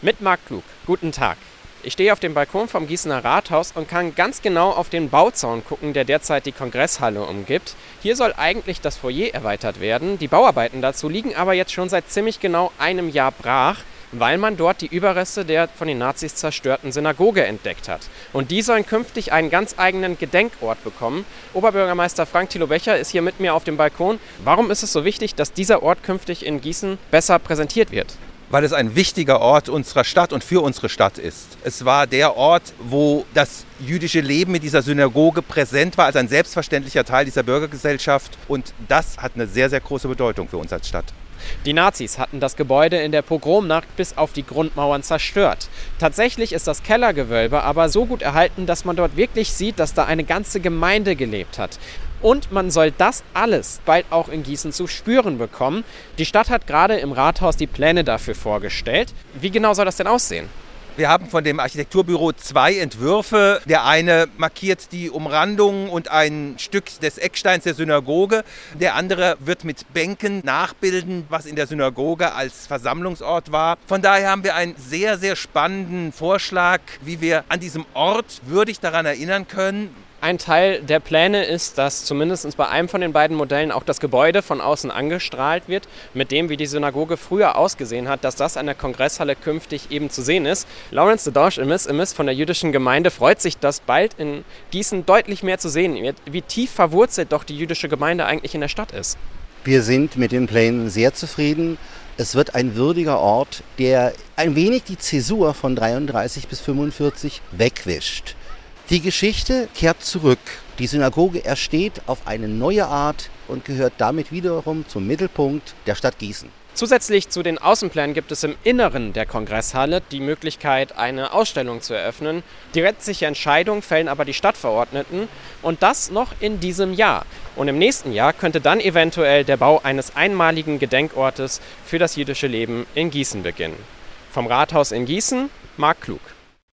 Mit Marc Klug. Guten Tag. Ich stehe auf dem Balkon vom Gießener Rathaus und kann ganz genau auf den Bauzaun gucken, der derzeit die Kongresshalle umgibt. Hier soll eigentlich das Foyer erweitert werden. Die Bauarbeiten dazu liegen aber jetzt schon seit ziemlich genau einem Jahr brach, weil man dort die Überreste der von den Nazis zerstörten Synagoge entdeckt hat. Und die sollen künftig einen ganz eigenen Gedenkort bekommen. Oberbürgermeister Frank Thilo Becher ist hier mit mir auf dem Balkon. Warum ist es so wichtig, dass dieser Ort künftig in Gießen besser präsentiert wird? Weil es ein wichtiger Ort unserer Stadt und für unsere Stadt ist. Es war der Ort, wo das jüdische Leben mit dieser Synagoge präsent war, als ein selbstverständlicher Teil dieser Bürgergesellschaft. Und das hat eine sehr, sehr große Bedeutung für uns als Stadt. Die Nazis hatten das Gebäude in der Pogromnacht bis auf die Grundmauern zerstört. Tatsächlich ist das Kellergewölbe aber so gut erhalten, dass man dort wirklich sieht, dass da eine ganze Gemeinde gelebt hat. Und man soll das alles bald auch in Gießen zu spüren bekommen. Die Stadt hat gerade im Rathaus die Pläne dafür vorgestellt. Wie genau soll das denn aussehen? Wir haben von dem Architekturbüro zwei Entwürfe. Der eine markiert die Umrandung und ein Stück des Ecksteins der Synagoge. Der andere wird mit Bänken nachbilden, was in der Synagoge als Versammlungsort war. Von daher haben wir einen sehr, sehr spannenden Vorschlag, wie wir an diesem Ort würdig daran erinnern können, ein Teil der Pläne ist, dass zumindest bei einem von den beiden Modellen auch das Gebäude von außen angestrahlt wird, mit dem, wie die Synagoge früher ausgesehen hat, dass das an der Kongresshalle künftig eben zu sehen ist. Lawrence de Dorsch Immis, Immis von der jüdischen Gemeinde freut sich, dass bald in Gießen deutlich mehr zu sehen wird, wie tief verwurzelt doch die jüdische Gemeinde eigentlich in der Stadt ist. Wir sind mit den Plänen sehr zufrieden. Es wird ein würdiger Ort, der ein wenig die Zäsur von 33 bis 45 wegwischt. Die Geschichte kehrt zurück. Die Synagoge ersteht auf eine neue Art und gehört damit wiederum zum Mittelpunkt der Stadt Gießen. Zusätzlich zu den Außenplänen gibt es im Inneren der Kongresshalle die Möglichkeit, eine Ausstellung zu eröffnen. Die letztliche Entscheidung fällen aber die Stadtverordneten und das noch in diesem Jahr. Und im nächsten Jahr könnte dann eventuell der Bau eines einmaligen Gedenkortes für das jüdische Leben in Gießen beginnen. Vom Rathaus in Gießen, Marc Klug.